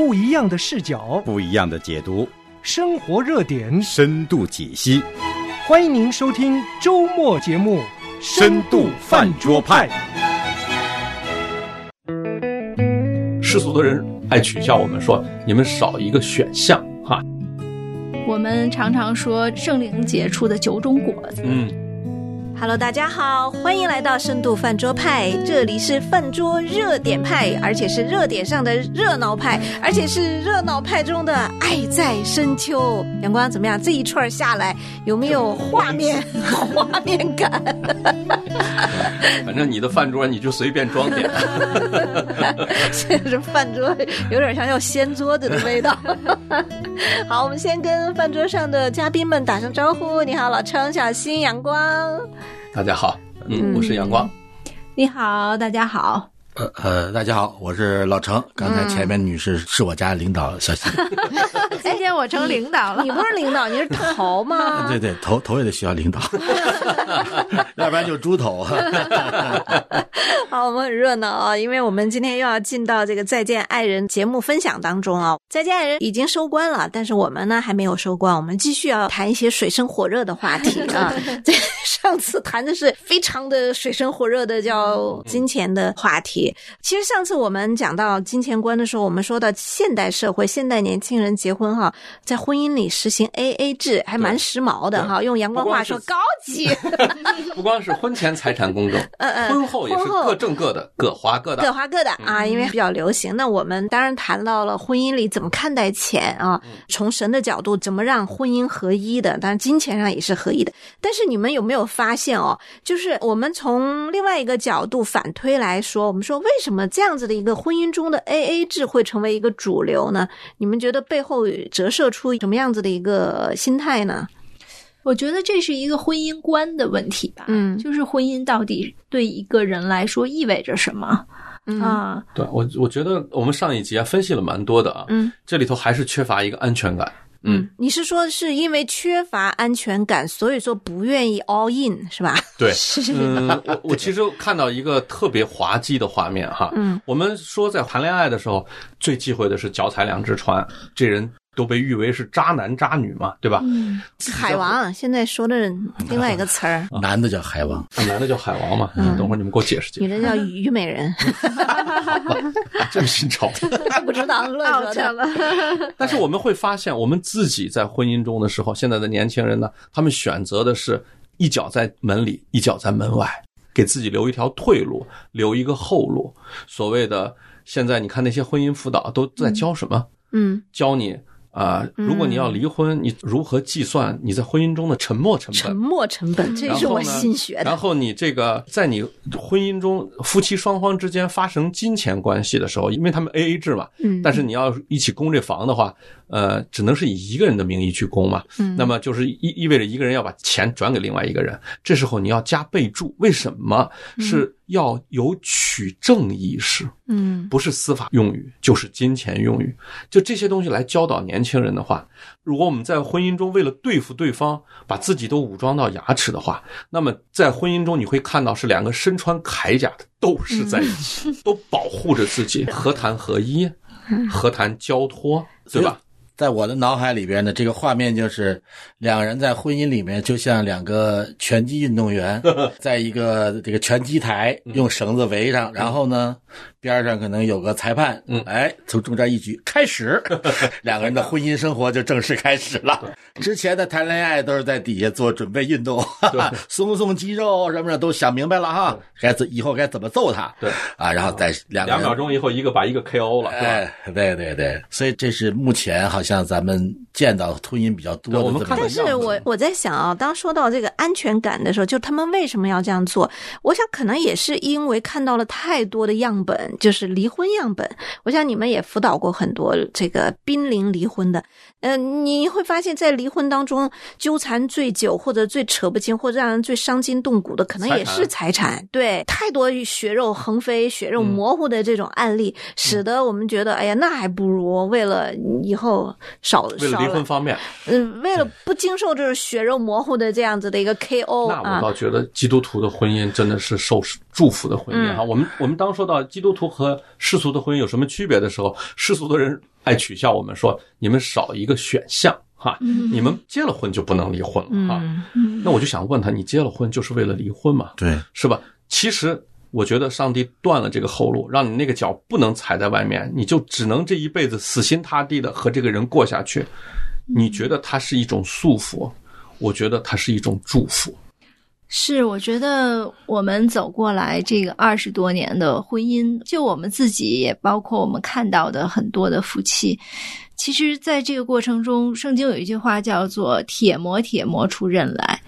不一样的视角，不一样的解读，生活热点，深度解析。欢迎您收听周末节目《深度饭桌派》。世俗的人爱取笑我们说，你们少一个选项哈。我们常常说圣灵结出的九种果子。嗯，Hello，大家好，欢迎来到深度饭桌派，这里是饭桌热点派，而且是热点上的热闹派，而且是热闹派中的爱在深秋。阳光怎么样？这一串下来有没有画面 画面感？反正你的饭桌你就随便装点。这是饭桌，有点像要掀桌子的味道。好，我们先跟饭桌上的嘉宾们打声招呼。你好，老程、小新、阳光。大家好，嗯，我是阳光。你好，大家好。呃呃，大家好，我是老程。刚才前面女士是我家领导小新，今天我成领导了。你不是领导，你是头吗？对对，头头也得需要领导，要不然就猪头。好，我们很热闹啊，因为我们今天又要进到这个《再见爱人》节目分享当中啊。《再见爱人》已经收官了，但是我们呢还没有收官，我们继续要谈一些水深火热的话题啊。这上次谈的是非常的水深火热的叫金钱的话题。其实上次我们讲到金钱观的时候，我们说到现代社会，现代年轻人结婚哈，在婚姻里实行 A A 制，还蛮时髦的哈。用阳光话说，高级。不光是婚前财产公证，嗯嗯婚后也是各挣各的，各花各的。各花各的啊，因为比较流行。那我们当然谈到了婚姻里怎么看待钱啊，从神的角度怎么让婚姻合一的，当然金钱上也是合一的。但是你们有没有发现哦，就是我们从另外一个角度反推来说，我们说为什么这样子的一个婚姻中的 A A 制会成为一个主流呢？你们觉得背后折射出什么样子的一个心态呢？我觉得这是一个婚姻观的问题吧。嗯就是婚姻到底对一个人来说意味着什么、嗯啊？对我，我觉得我们上一集啊分析了蛮多的啊，嗯这里头还是缺乏一个安全感。嗯，你是说是因为缺乏安全感，所以说不愿意 all in 是吧？对，嗯，我我其实看到一个特别滑稽的画面哈，嗯，我们说在谈恋爱的时候，最忌讳的是脚踩两只船，这人都被誉为是渣男渣女嘛，对吧？嗯，海王现在说的另外一个词儿，男的叫海王，啊男的叫海王嘛，嗯等会儿你们给我解释解释，女的叫虞美人，这么新潮。不知道乱说的。了。但是我们会发现，我们自己在婚姻中的时候，现在的年轻人呢，他们选择的是一脚在门里，一脚在门外，给自己留一条退路，留一个后路。所谓的现在，你看那些婚姻辅导都在教什么？嗯，教你啊、如果你要离婚，你如何计算你在婚姻中的沉没成本沉本？没成本，这是我新学的。然后你这个在你婚姻中夫妻双方之间发生金钱关系的时候，因为他们 A A 制嘛，嗯但是你要一起供这房的话，呃，只能是以一个人的名义去供嘛，嗯那么就是意意味着一个人要把钱转给另外一个人，这时候你要加备注，为什么是要有取证意识？嗯不是司法用语，就是金钱用语。就这些东西来教导年轻人的话，如果我们在婚姻中为了对付对方，把自己都武装到牙齿的话，那么在婚姻中你会看到是两个身穿铠甲的斗士在一起，都保护着自己，何谈合一？何谈交托？对吧？在我的脑海里边呢，这个画面就是两个人在婚姻里面，就像两个拳击运动员，在一个这个拳击台用绳子围上，然后呢，边上可能有个裁判，嗯。哎，从中间一举开始，两个人的婚姻生活就正式开始了。之前的谈恋爱都是在底下做准备运动，松松肌肉什么的都想明白了哈，该怎以后该怎么揍他，对。啊，然后再两两秒钟以后，一个把一个 KO 了，是吧？哎，对对对，所以这是目前好像咱们见到婚姻比较多但是我我在想啊，当说到这个安全感的时候，就他们为什么要这样做？我想可能也是因为看到了太多的样本，就是离婚样本。我想你们也辅导过很多这个濒临离婚的，呃，你会发现在离婚当中纠缠最久，或者最扯不清，或者让人最伤筋动骨的，可能也是财产。对，太多血肉横飞、血肉模糊的这种案例，使得我们觉得，哎呀，那还不如为了以后少为了少离婚方面，嗯，为了不经受这种血肉模糊的这样子的一个 KO 那我啊，倒觉得基督徒的婚姻真的是受祝福的婚姻哈。我们我们当说到基督徒和世俗的婚姻有什么区别的时候，世俗的人爱取笑我们说你们少一个选项哈，你们结了婚就不能离婚了哈。嗯那我就想问他，你结了婚就是为了离婚嘛？对，是吧？其实我觉得上帝断了这个后路，让你那个脚不能踩在外面，你就只能这一辈子死心塌地的和这个人过下去。你觉得它是一种束缚，我觉得它是一种祝福。是，我觉得我们走过来这个二十多年的婚姻，就我们自己，也包括我们看到的很多的夫妻，其实在这个过程中，圣经有一句话叫做“铁磨铁磨出刃来”。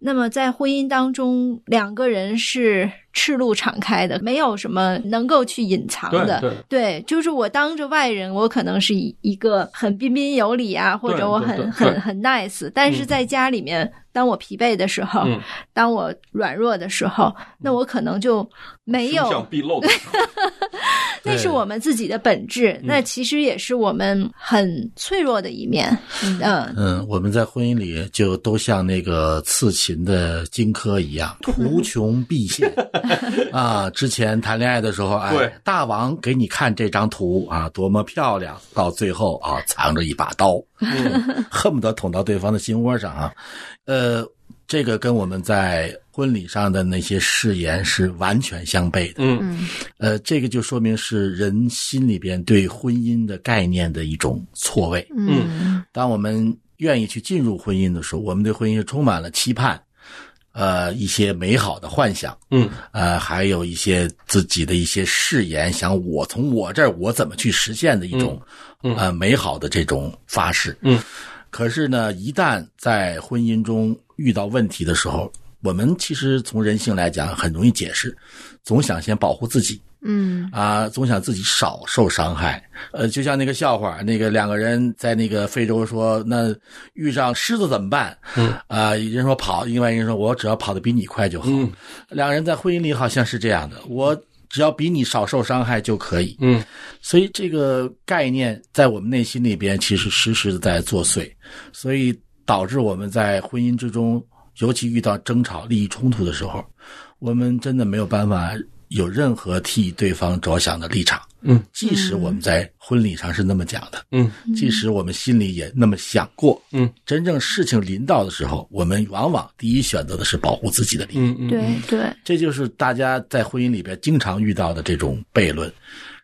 那么在婚姻当中，两个人是赤露敞开的，没有什么能够去隐藏的。对对对，就是我当着外人，我可能是一一个很彬彬有礼啊，或者我很对对对很很 nice，但是在家里面，当我疲惫的时候，嗯当我软弱的时候，那我可能就没有，毕露的时候，那是我们自己的本质，那其实也是我们很脆弱的一面。嗯嗯，我们在婚姻里就都像那个刺秦的荆轲一样，图穷匕现 啊。之前谈恋爱的时候，对哎，大王给你看这张图啊，多么漂亮！到最后啊，藏着一把刀，恨不得捅到对方的心窝上啊。呃，这个跟我们在婚礼上的那些誓言是完全相悖的。嗯。呃，这个就说明是人心里边对婚姻的概念的一种错位。嗯。当我们愿意去进入婚姻的时候，我们对婚姻是充满了期盼，呃，一些美好的幻想，嗯。呃，还有一些自己的一些誓言，想我从我这儿我怎么去实现的一种、呃美好的这种发誓。嗯，可是呢，一旦在婚姻中遇到问题的时候，我们其实从人性来讲很容易解释，总想先保护自己。嗯啊，总想自己少受伤害。呃，就像那个笑话，那个两个人在那个非洲说，那遇上狮子怎么办？嗯，啊，人说跑，另外一人说我只要跑得比你快就好。嗯两个人在婚姻里好像是这样的，我只要比你少受伤害就可以。嗯所以这个概念在我们内心里边其实时时的在作祟，所以导致我们在婚姻之中，尤其遇到争吵、利益冲突的时候，我们真的没有办法有任何替对方着想的立场。嗯，即使我们在婚礼上是那么讲的，嗯即使我们心里也那么想过，嗯，真正事情临到的时候，我们往往第一选择的是保护自己的利益。嗯嗯，对对，这就是大家在婚姻里边经常遇到的这种悖论。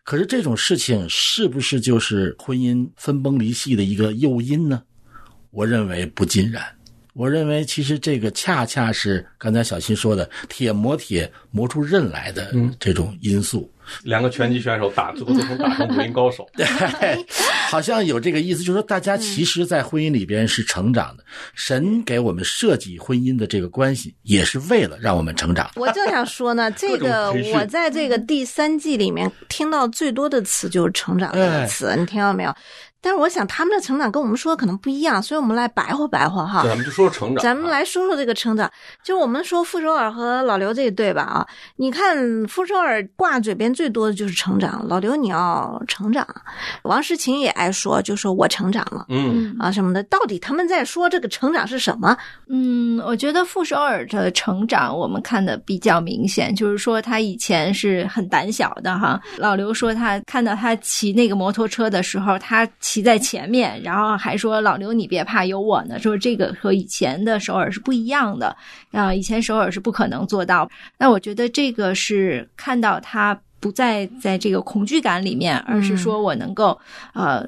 可是这种事情是不是就是婚姻分崩离析的一个诱因呢？我认为不尽然。我认为其实这个恰恰是刚才小新说的“铁磨铁磨出刃来”的这种因素。两个拳击选手打最后最终打成武林高手。对，好像有这个意思，就是说大家其实，在婚姻里边是成长的。神给我们设计婚姻的这个关系，也是为了让我们成长。我正想说呢，这个我在这个第三季里面听到最多的词就是“成长”这个词，你听到没有？但是我想他们的成长跟我们说的可能不一样，所以我们来白话白话哈。咱们就说成长，咱们来说说这个成长，就我们说傅首尔和老刘这一对吧啊，你看傅首尔挂嘴边最多的就是成长，老刘你要成长，王诗琴也爱说，就说我成长了嗯啊什么的，到底他们在说这个成长是什么？嗯，我觉得傅首尔的成长我们看的比较明显，就是说他以前是很胆小的哈。老刘说他看到他骑那个摩托车的时候，他骑在前面，然后还说老刘你别怕，有我呢。说这个和以前的首尔是不一样的啊，以前首尔是不可能做到。那我觉得这个是看到他不再在这个恐惧感里面，而是说我能够呃。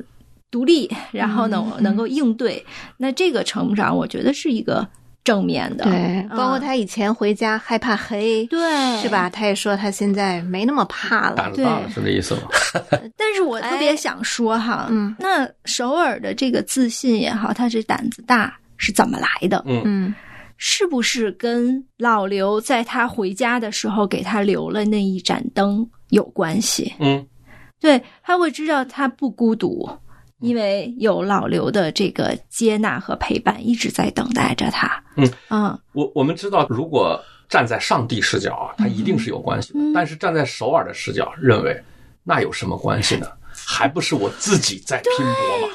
独立，然后呢，我能够应对，那这个成长，我觉得是一个正面的。对，包括嗯他以前回家害怕黑，对是吧？？他也说他现在没那么怕了胆。子大了是这意思吗？但是我特别想说哈，嗯那首尔的这个自信也好，他这胆子大是怎么来的？嗯嗯是不是跟老刘在他回家的时候给他留了那一盏灯有关系？嗯对，他会知道他不孤独，因为有老刘的这个接纳和陪伴，一直在等待着他。嗯嗯我我们知道，如果站在上帝视角啊，他一定是有关系的。嗯但是站在首尔的视角，认为那有什么关系呢？还不是我自己在拼搏吗？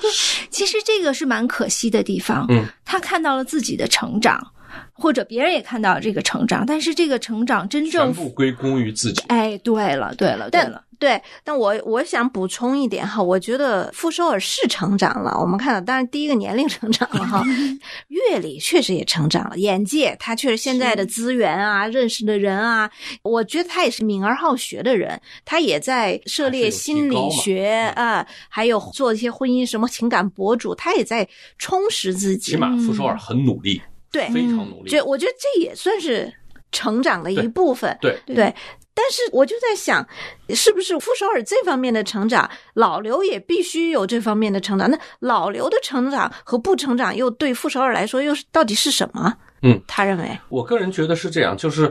其实这个是蛮可惜的地方。嗯，他看到了自己的成长，或者别人也看到这个成长，但是这个成长真全正，部归功于自己。哎，对了，对了，对了，对，但我我想补充一点哈，我觉得傅首尔是成长了。我们看到，当然第一个年龄成长了哈，阅历确实也成长了，眼界他确实现在的资源啊，认识的人啊，我觉得他也是敏而好学的人，他也在涉猎心理学啊，还有做一些婚姻什么情感博主，他也在充实自己。起码傅首尔很努力，对，非常努力。就我觉得这也算是成长的一部分。对对。但是我就在想，是不是傅首尔这方面的成长，老刘也必须有这方面的成长？那老刘的成长和不成长，又对傅首尔来说，又是到底是什么？嗯，他认为，我个人觉得是这样，就是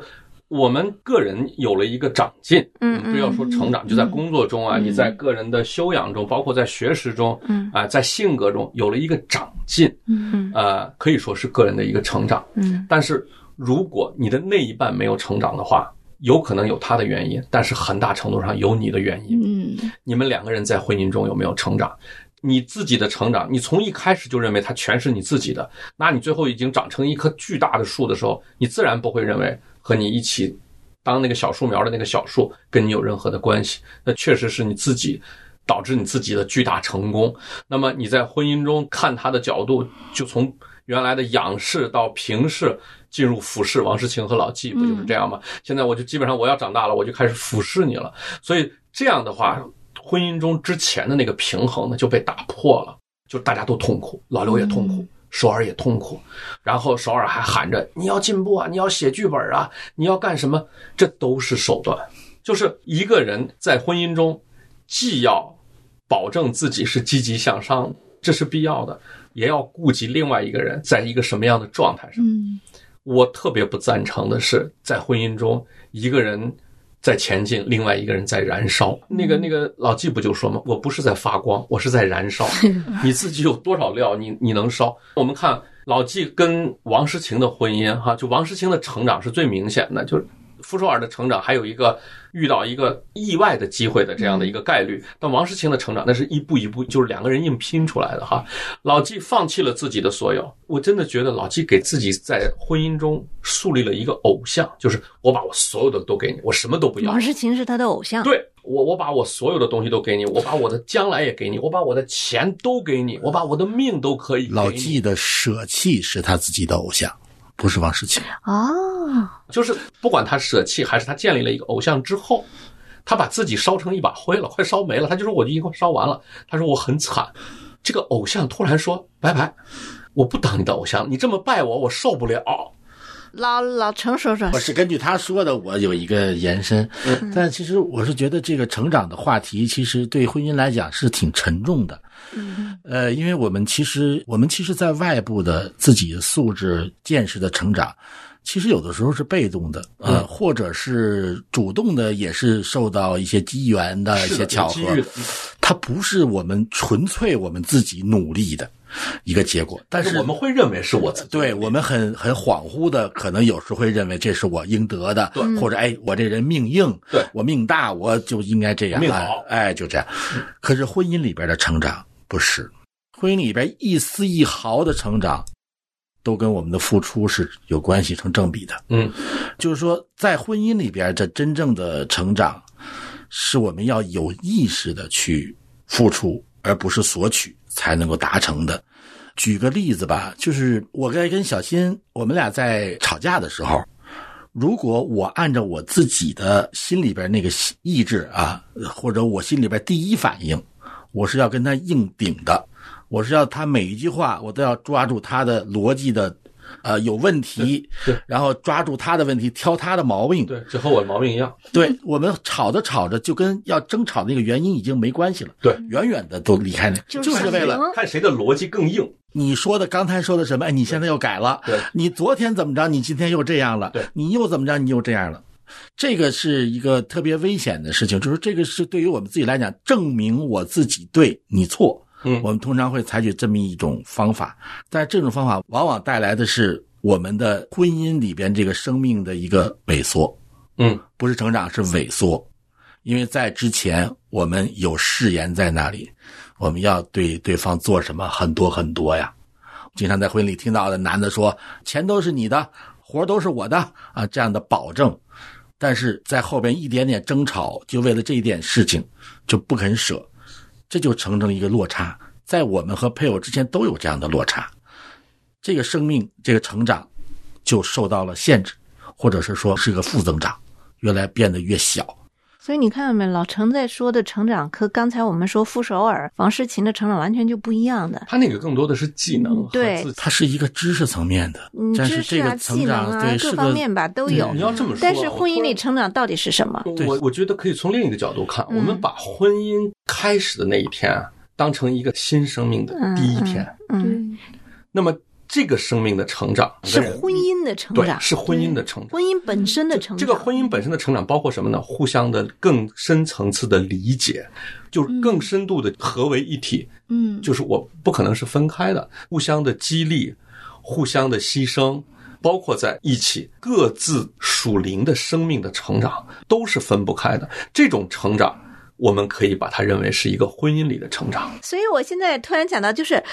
我们个人有了一个长进，嗯不要说成长，就在工作中啊，你在个人的修养中，包括在学识中，嗯啊，在性格中有了一个长进，嗯呃，可以说是个人的一个成长。嗯但是如果你的那一半没有成长的话，有可能有他的原因，但是很大程度上有你的原因。嗯你们两个人在婚姻中有没有成长？你自己的成长，你从一开始就认为它全是你自己的，那你最后已经长成一棵巨大的树的时候，你自然不会认为和你一起当那个小树苗的那个小树跟你有任何的关系。那确实是你自己导致你自己的巨大成功。那么你在婚姻中看他的角度，就从原来的仰视到平视，进入俯视。王诗晴和老纪不就是这样吗？现在我就基本上我要长大了，我就开始俯视你了。所以这样的话，婚姻中之前的那个平衡呢就被打破了，就大家都痛苦，老刘也痛苦。首尔也痛苦，然后首尔还喊着你要进步啊，你要写剧本啊，你要干什么？这都是手段。就是一个人在婚姻中，既要保证自己是积极向上，这是必要的，也要顾及另外一个人在一个什么样的状态上。嗯我特别不赞成的是，在婚姻中，一个人在前进，另外一个人在燃烧。那个那个老纪不就说吗？我不是在发光，我是在燃烧。你自己有多少料，你你能烧？我们看老纪跟王诗晴的婚姻，哈，就王诗晴的成长是最明显的，就是傅首尔的成长还有一个遇到一个意外的机会的这样的一个概率，但王诗晴的成长那是一步一步，就是两个人硬拼出来的哈。老纪放弃了自己的所有，我真的觉得老纪给自己在婚姻中树立了一个偶像，就是我把我所有的都给你，我什么都不要王。诗晴是他的偶像。对我，我把我所有的东西都给你，我把我的将来也给你，我把我的钱都给你，我把我的命都可以给你。老纪的舍弃是他自己的偶像，不是王诗晴。哦，就是不管他舍弃还是他建立了一个偶像之后，他把自己烧成一把灰了，快烧没了。他就说我就已经快烧完了。他说我很惨。这个偶像突然说拜拜，我不当你的偶像，你这么拜我，我受不了。老老陈说说我，是根据他说的，我有一个延伸，但其实我是觉得这个成长的话题，其实对婚姻来讲是挺沉重的。呃，因为我们其实我们其实，在外部的自己的素质、见识的成长，其实有的时候是被动的，呃，或者是主动的，也是受到一些机缘的一些巧合它不是我们纯粹我们自己努力的一个结果，但是我们会认为是我自己。对我们很很恍惚的，可能有时会认为这是我应得的，对或者哎，我这人命硬，对我命大，我就应该这样，命好哎，哎就这样。可是婚姻里边的成长不是，婚姻里边一丝一毫的成长，都跟我们的付出是有关系，成正比的。嗯，就是说，在婚姻里边，这真正的成长，是我们要有意识的去付出，而不是索取才能够达成的。举个例子吧，就是我在跟小新，我们俩在吵架的时候，如果我按照我自己的心里边那个意志啊，或者我心里边第一反应，我是要跟他硬顶的，我是要他每一句话我都要抓住他的逻辑的，呃，有问题对对，然后抓住他的问题，挑他的毛病。对，这和我的毛病一样。对我们吵着吵着，就跟要争吵的那个原因已经没关系了，对，远远的都离开那，就是为了看谁的逻辑更硬。你说的刚才说的什么？哎，你现在又改了。对你昨天怎么着？你今天又这样了。对你又怎么着？你又这样了。这个是一个特别危险的事情，就是这个是对于我们自己来讲，证明我自己对你错。嗯我们通常会采取这么一种方法，但是这种方法往往带来的是我们的婚姻里边这个生命的一个萎缩。嗯，不是成长，是萎缩。因为在之前，我们有誓言在那里，我们要对对方做什么很多很多呀。经常在婚礼里听到的男的说：“钱都是你的，活都是我的啊。”这样的保证，但是在后边一点点争吵，就为了这一点事情就不肯舍，这就形成了一个落差。在我们和配偶之间都有这样的落差，这个生命这个成长就受到了限制，或者是说是个负增长，越来变得越小。所以你看到没，老陈在说的成长，和刚才我们说傅首尔、王诗琴的成长完全就不一样的。他那个更多的是技能对自己它是一个知识层面的，嗯，但知识啊、是这个成技能啊，各方面吧都有你。要这么说，但是婚姻里成长到底是什么？对我我觉得可以从另一个角度看，嗯我们把婚姻开始的那一天啊，当成一个新生命的第一天。嗯，那么这个生命的成长是婚姻的成对，长，是婚姻的成长。婚姻本身的成长。这个婚姻本身的成长包括什么呢？互相的更深层次的理解，就是更深度的合为一体。嗯，就是我不可能是分开的，互相的激励，互相的牺牲，包括在一起各自属灵的生命的成长，都是分不开的。这种成长，我们可以把它认为是一个婚姻里的成长。所以我现在突然讲到，就是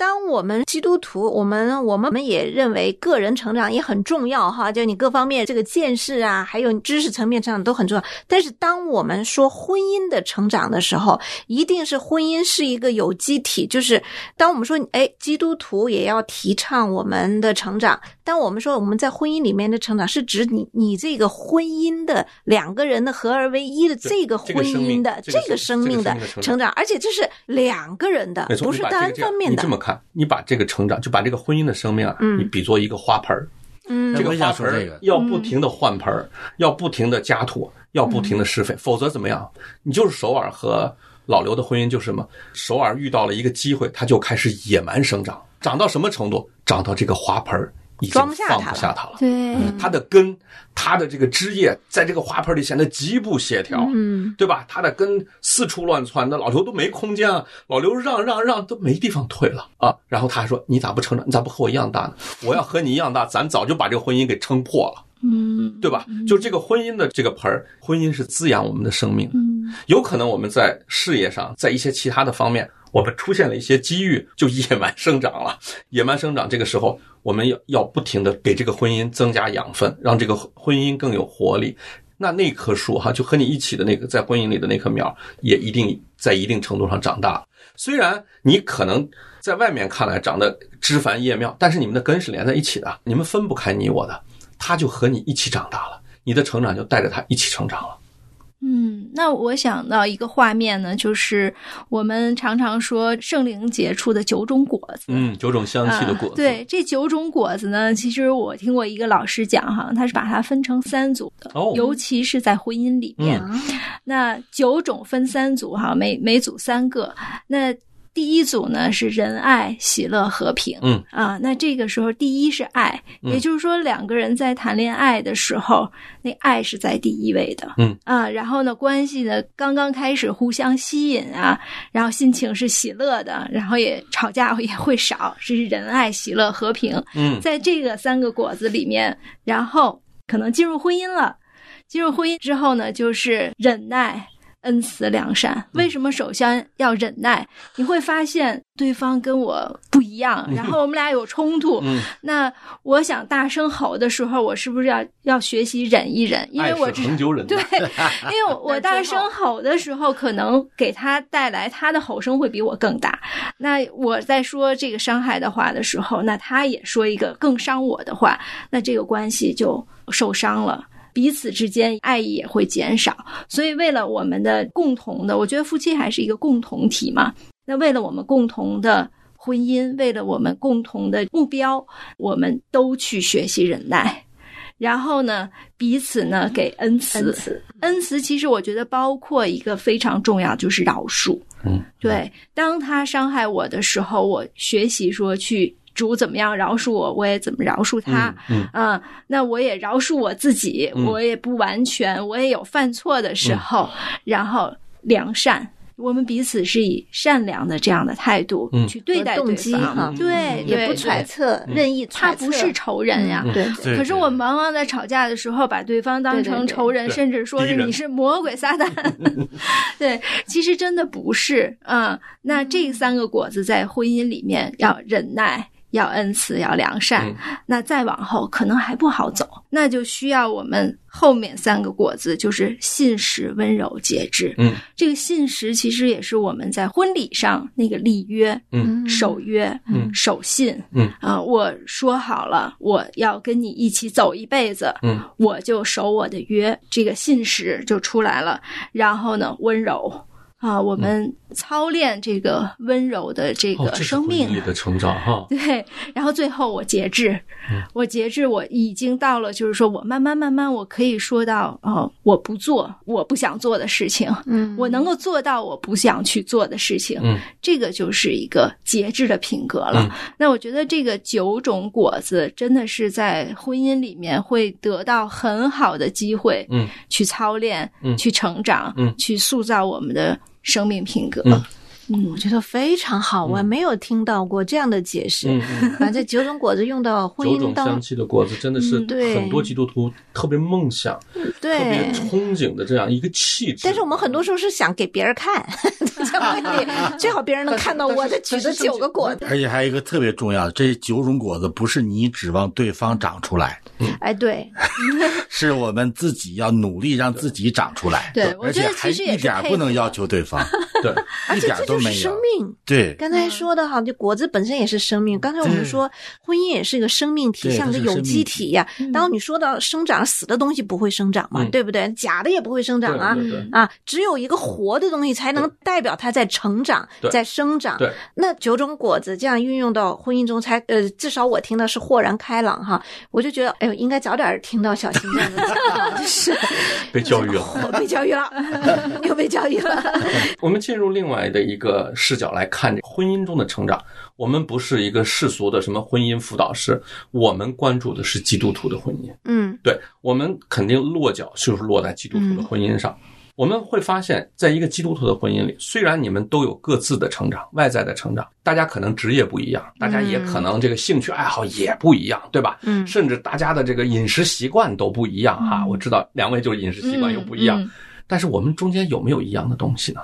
当我们基督徒，我们我们也认为个人成长也很重要哈，就你各方面这个见识啊，还有知识层面成长都很重要。但是当我们说婚姻的成长的时候，一定是婚姻是一个有机体，就是当我们说哎，基督徒也要提倡我们的成长。当我们说我们在婚姻里面的成长，是指你你这个婚姻的两个人的合而为一的这个婚姻的这个个生命的成长，而且这是两个人的不是单方面的看，你把这个成长，就把这个婚姻的生命啊，嗯你比作一个花盆儿。嗯这个花盆要不停的换盆儿，要不停的加土，要不停的施肥，否则怎么样？你就是首尔和老刘的婚姻就是什么？首尔遇到了一个机会，他就开始野蛮生长，长到什么程度？长到这个花盆儿已经装不下放它了不下它了。对，它的根，它的这个枝叶，在这个花盆里显得极不协调，嗯，对吧？它的根四处乱窜，那老刘都没空间啊，老刘让让让都没地方退了啊。然后他还说：“你咋不成长？你咋不和我一样大呢？我要和你一样大，咱早就把这个婚姻给撑破了，嗯，对吧？就这个婚姻的这个盆儿，婚姻是滋养我们的生命的。嗯，有可能我们在事业上，在一些其他的方面，我们出现了一些机遇，就野蛮生长了。野蛮生长，这个时候我们要要不停的给这个婚姻增加养分，让这个婚姻更有活力。那那棵树哈，就和你一起的那个在婚姻里的那棵苗，也一定在一定程度上长大了。虽然你可能在外面看来长得枝繁叶茂，但是你们的根是连在一起的，你们分不开你我的。它就和你一起长大了，你的成长就带着它一起成长了。嗯，那我想到一个画面呢，就是我们常常说圣灵结出的九种果子。嗯，九种香气的果子。啊。对，这九种果子呢，其实我听过一个老师讲哈，他是把它分成三组的，哦尤其是在婚姻里面，嗯那九种分三组哈，每每组三个。那第一组呢是仁爱、喜乐、和平。嗯啊，那这个时候第一是爱，嗯也就是说两个人在谈恋爱的时候，那爱是在第一位的。嗯啊，然后呢，关系呢刚刚开始互相吸引啊，然后心情是喜乐的，然后也吵架也会少，这是仁爱、喜乐、和平。嗯在这个三个果子里面，然后可能进入婚姻了。进入婚姻之后呢，就是忍耐、恩慈、良善。为什么首先要忍耐？你会发现对方跟我不一样，然后我们俩有冲突。嗯，那我想大声吼的时候，我是不是要要学习忍一忍？因为我爱知是恒久忍耐。对，因为我 我大声吼的时候，可能给他带来他的吼声会比我更大。那我在说这个伤害的话的时候，那他也说一个更伤我的话，那这个关系就受伤了。彼此之间爱意也会减少，所以为了我们的共同的，我觉得夫妻还是一个共同体嘛。那为了我们共同的婚姻，为了我们共同的目标，我们都去学习忍耐。然后呢，彼此呢给恩慈，恩慈，恩慈其实我觉得包括一个非常重要，就是饶恕。嗯，对，当他伤害我的时候，我学习说去主怎么样饶恕我，我也怎么饶恕他。嗯啊、那我也饶恕我自己，嗯。我也不完全，我也有犯错的时候，然后良善。我们彼此是以善良的这样的态度嗯。去对待动对方，机哈。对，也不揣测，嗯任意揣测，他不是仇人呀。对对。可是我们往往在吵架的时候，把对方当成仇人，对甚至说是你是魔鬼撒旦。对，其实真的不是。嗯、那这三个果子在婚姻里面要忍耐。要恩慈，要良善，嗯那再往后可能还不好走，那就需要我们后面三个果子，就是信实、温柔、节制。嗯，这个信实其实也是我们在婚礼上那个立约、嗯守约、嗯守信。嗯啊、我说好了，我要跟你一起走一辈子，嗯我就守我的约，这个信实就出来了。然后呢，温柔啊，我们操练这个温柔的这个生命。婚姻里的成长哈。对，然后最后我节制，嗯我节制，我已经到了，就是说我慢慢慢慢，我可以说到哦，我不做我不想做的事情，嗯我能够做到我不想去做的事情，嗯这个就是一个节制的品格了。嗯那我觉得这个九种果子真的是在婚姻里面会得到很好的机会，嗯，去操练，嗯去成长，嗯去塑造我们的生命品格。嗯我觉得非常好，我还没有听到过这样的解释。嗯嗯。把这九种果子用到婚姻当九种香气的果子真的是很多基督徒特别梦想、特对别，憧憬的这样一个气质。但是我们很多时候是想给别人看，最好别人能看到我的举的九个果子。而且还有一个特别重要的，这九种果子不是你指望对方长出来，哎，对，是我们自己要努力让自己长出来。对我觉得而且还一点不能要求对方，对，而且这就是。生命。对，刚才说的哈，就果子本身也是生命。刚才我们说，婚姻也是一个生命体，对像个有机体呀。当你说到生长，死的东西不会生长嘛，嗯对不对？假的也不会生长啊。啊，只有一个活的东西才能代表它在成长，在生长。对，那九种果子这样运用到婚姻中才，呃，至少我听到是豁然开朗哈。我就觉得，哎呦，应该早点听到小新这样的 就是被教育了。被教育了，又被教育了。我们进入另外的一个视角来看婚姻中的成长。我们不是一个世俗的什么婚姻辅导师，我们关注的是基督徒的婚姻。嗯对我们肯定落脚就是落在基督徒的婚姻上。我们会发现，在一个基督徒的婚姻里，虽然你们都有各自的成长，外在的成长，大家可能职业不一样，大家也可能这个兴趣爱好也不一样，对吧？嗯甚至大家的这个饮食习惯都不一样哈。我知道两位就是饮食习惯又不一样，但是我们中间有没有一样的东西呢？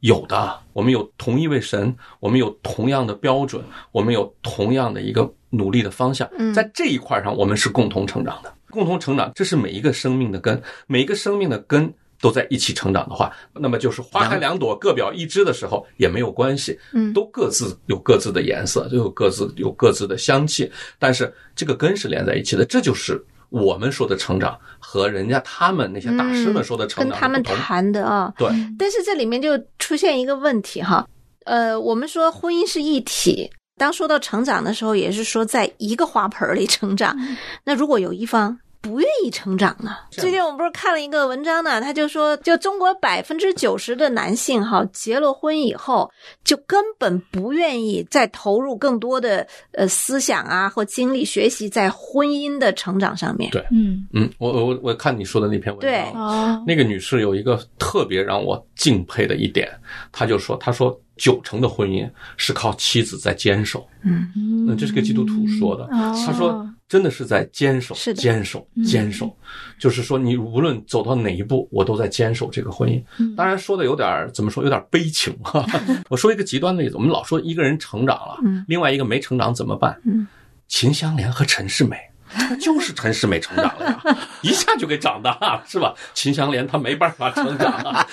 有的，我们有同一位神，我们有同样的标准，我们有同样的一个努力的方向，嗯。在这一块上，我们是共同成长的。共同成长，这是每一个生命的根，每一个生命的根都在一起成长的话，那么就是花开两朵，各表一枝的时候也没有关系，嗯。都各自有各自的颜色，都有各自有各自的香气，但是这个根是连在一起的，这就是我们说的成长和人家他们那些大师们说的成长跟他们。谈的啊，对，但是这里面就出现一个问题哈，呃，我们说婚姻是一体，当说到成长的时候，也是说在一个花盆里成长。那如果有一方不愿意成长呢？最近我们不是看了一个文章呢，他就说，就中国百分之九十的男性哈，结了婚以后，就根本不愿意再投入更多的呃思想啊或精力学习在婚姻的成长上面。对。嗯。嗯，我我我看你说的那篇文章，对。哦，那个女士有一个特别让我敬佩的一点，她就说，她说九成的婚姻是靠妻子在坚守，嗯。那，这是个基督徒说的，哦。他说真的是在坚守，是坚守，坚守，就是说你无论走到哪一步，我都在坚守这个婚姻。当然说的有点儿怎么说，有点悲情哈。我说一个极端的例子，我们老说一个人成长了，嗯另外一个没成长怎么办？嗯，秦香莲和陈世美。那 就是陈世美成长了呀，一下就给长大了，是吧？秦香莲她没办法成长啊，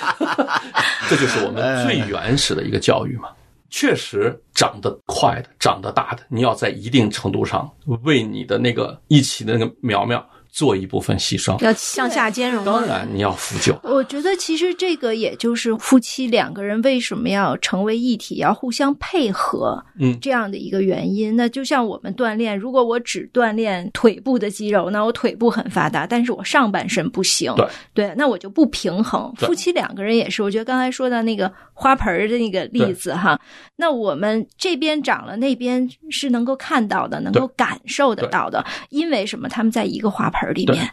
这就是我们最原始的一个教育嘛。确实长得快的、长得大的，你要在一定程度上为你的那个一起的那个苗苗做一部分牺牲。要向下兼容。当然，你要扶救。我觉得其实这个也就是夫妻两个人为什么要成为一体，要互相配合，嗯这样的一个原因。那就像我们锻炼，如果我只锻炼腿部的肌肉，那我腿部很发达，但是我上半身不行，对那我就不平衡。夫妻两个人也是，我觉得刚才说的那个花盆儿的那个例子哈，那我们这边长了，那边是能够看到的，能够感受得到的，因为什么？他们在一个花盆盆里面。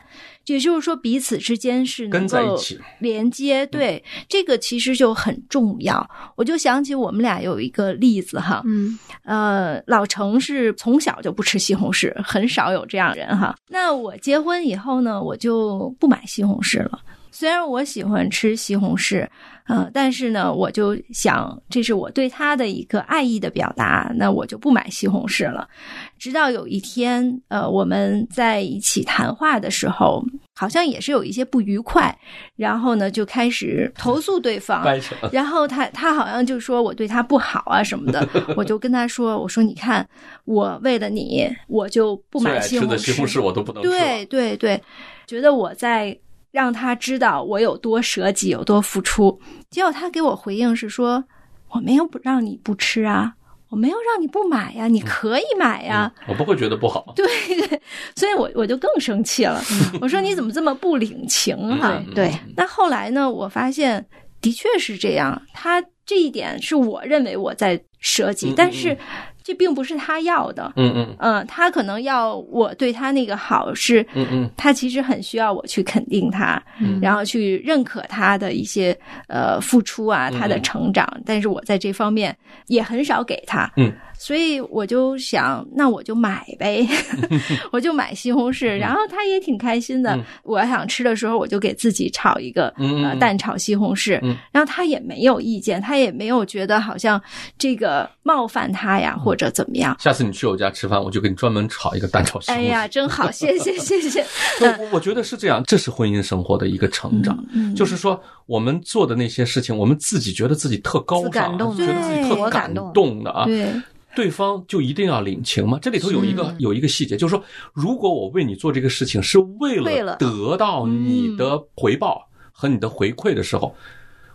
也就是说，彼此之间是能跟在一够起连接，对、这个其实就很重要。我就想起我们俩有一个例子哈，嗯呃，老程是从小就不吃西红柿，很少有这样的人哈。那我结婚以后呢，我就不买西红柿了。虽然我喜欢吃西红柿，呃，但是呢，我就想这是我对他的一个爱意的表达，那我就不买西红柿了。直到有一天，呃，我们在一起谈话的时候，好像也是有一些不愉快，然后呢，就开始投诉对方，然后他他好像就说我对他不好啊什么的，我就跟他说，我说你看，我为了你，我就不买西红的西红柿我都不能吃。对对对，觉得我在让他知道我有多舍己，有多付出。结果他给我回应是说，我没有不让你不吃啊，我没有让你不买呀、你可以买呀、嗯我不会觉得不好。对对，所以我我就更生气了，我说你怎么这么不领情哈、嗯对，那后来呢？我发现的确是这样，他这一点是我认为我在舍己，嗯嗯但是这并不是他要的。嗯嗯嗯，他可能要我对他那个好是，嗯嗯他其实很需要我去肯定他，嗯然后去认可他的一些呃付出啊，嗯他的成长。但是我在这方面也很少给他，嗯，所以我就想，那我就买呗，我就买西红柿，然后他也挺开心的。嗯我想吃的时候，我就给自己炒一个、呃蛋炒西红柿，嗯然后他也没有意见，他也没有觉得好像这个冒犯他呀，或者怎么样。下次你去我家吃饭，我就给你专门炒一个蛋炒西红柿。哎呀，真好，谢谢谢谢。我觉得是这样，这是婚姻生活的一个成长。嗯就是说，我们做的那些事情，我们自己觉得自己特高尚觉得自己特感动的啊，对，对方就一定要领情吗？这里头有一个有一个细节，就是说，如果我为你做这个事情是为了得到你的回报和你的回馈的时候，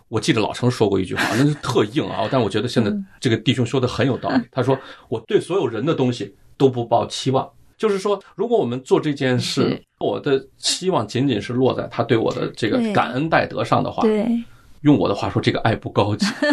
我记得老程说过一句话，那是特硬啊，但我觉得现在这个弟兄说的很有道理。他说：“我对所有人的东西都不抱期望。”就是说，如果我们做这件事，我的期望仅仅是落在他对我的这个感恩戴德上的话，对用我的话说，这个爱不高级。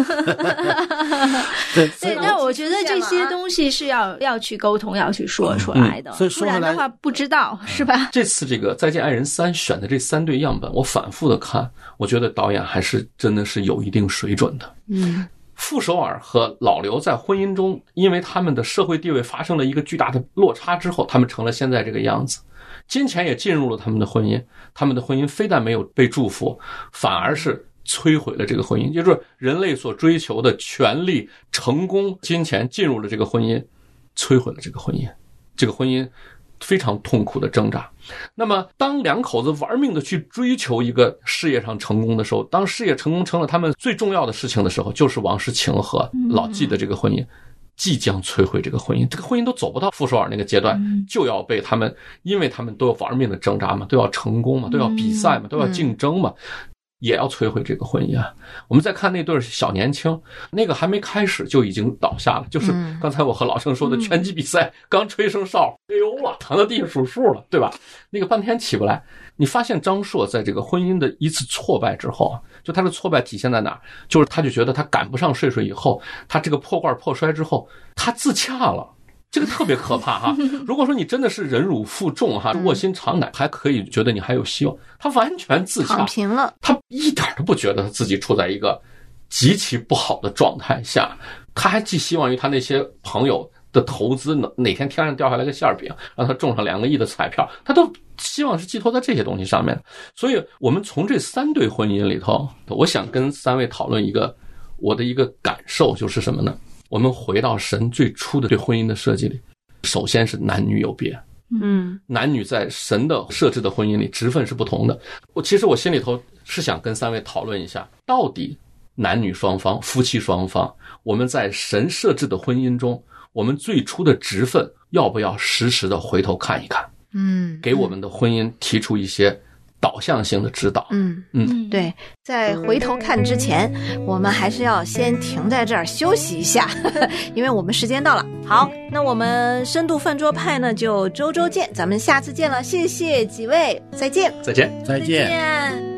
对，对，但我觉得这些东西是要要去沟通，要去说出来的，嗯所以不说话不知道是吧？这次这个《再见爱人三》选的这三对样本，我反复的看，我觉得导演还是真的是有一定水准的。嗯傅首尔和老刘在婚姻中，因为他们的社会地位发生了一个巨大的落差之后，他们成了现在这个样子。金钱也进入了他们的婚姻，他们的婚姻非但没有被祝福，反而是摧毁了这个婚姻。就是人类所追求的权利、成功、金钱进入了这个婚姻，摧毁了这个婚姻。这个婚姻非常痛苦的挣扎。那么，当两口子玩命的去追求一个事业上成功的时候，当事业成功成了他们最重要的事情的时候，就是王世清和老纪的这个婚姻。即将摧毁这个婚姻，这个婚姻都走不到傅首尔那个阶段，就要被他们，因为他们都要玩命的挣扎嘛，都要成功嘛，都要比赛嘛，都要竞争嘛，也要摧毁这个婚姻啊。我们再看那对小年轻，那个还没开始就已经倒下了，就是刚才我和老郑说的拳击比赛刚吹声哨，哎呦哇，躺在地上数数了，对吧？那个半天起不来。你发现张硕在这个婚姻的一次挫败之后啊，就他的挫败体现在哪儿？就是他就觉得他赶不上睡睡以后，他这个破罐破摔之后，他自洽了。这个特别可怕哈！如果说你真的是忍辱负重哈，卧薪尝胆，还可以觉得你还有希望。他完全自洽躺，平了，他一点都不觉得他自己处在一个极其不好的状态下，他还寄希望于他那些朋友的投资，哪哪天天上掉下来个馅儿饼，让他中上两个亿的彩票，他都希望是寄托在这些东西上面。所以，我们从这三对婚姻里头，我想跟三位讨论一个我的一个感受，就是什么呢？我们回到神最初的对婚姻的设计里，首先是男女有别，嗯男女在神的设置的婚姻里职分是不同的。我其实我心里头是想跟三位讨论一下，到底男女双方、夫妻双方，我们在神设置的婚姻中，我们最初的职分要不要时时的回头看一看，嗯给我们的婚姻提出一些导向性的指导？嗯。嗯，对，在回头看之前，我们还是要先停在这儿休息一下，因为我们时间到了。好，那我们深度饭桌派呢就周周见，咱们下次见了，谢谢几位，再见。再见。再见。见